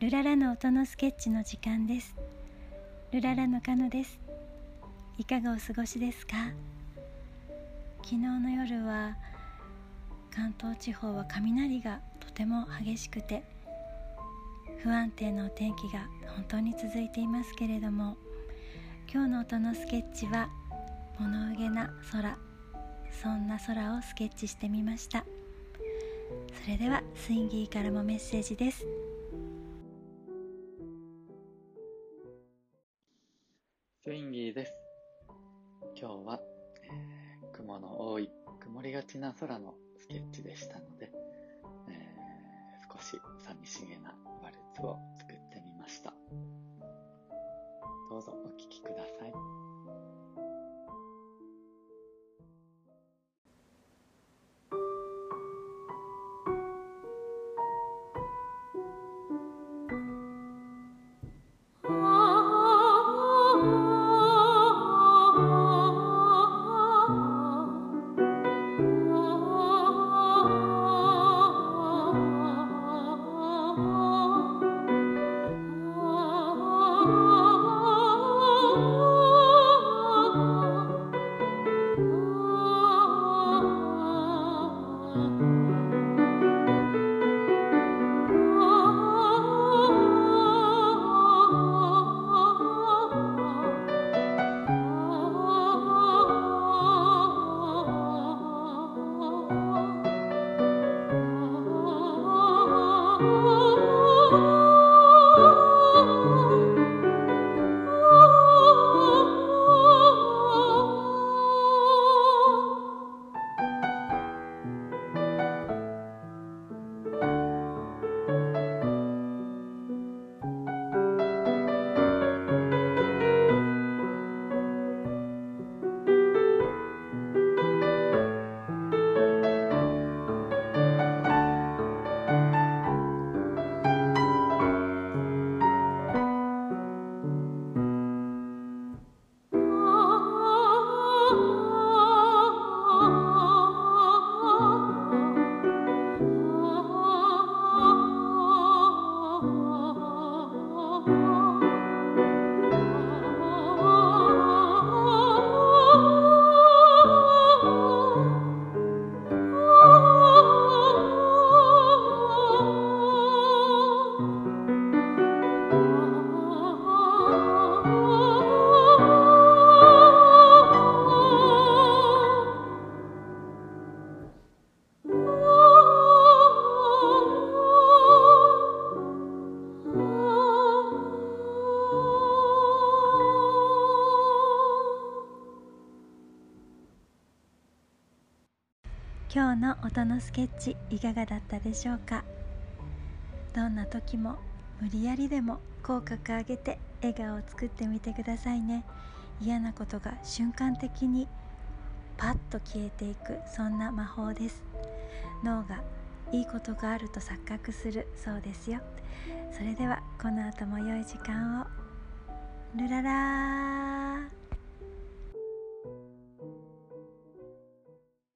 ルララの音のスケッチの時間です。ルララのカノです。いかがお過ごしですか？昨日の夜は関東地方は雷がとても激しくて不安定なお天気が本当に続いていますけれども今日の音のスケッチは物憂げな空そんな空をスケッチしてみました。それではスインギーからもメッセージです。スインギーです。今日は、えー、雲の多い曇りがちな空のスケッチでしたので、えー、少し寂しげなワルツを作ってみました。どうぞお聴きください。Oh. 今日の音のスケッチいかがだったでしょうか？どんな時も無理やりでも口角上げて笑顔を作ってみてくださいね。嫌なことが瞬間的にパッと消えていくそんな魔法です。脳がいいことがあると錯覚するそうですよ。それではこの後も良い時間を。ルララー。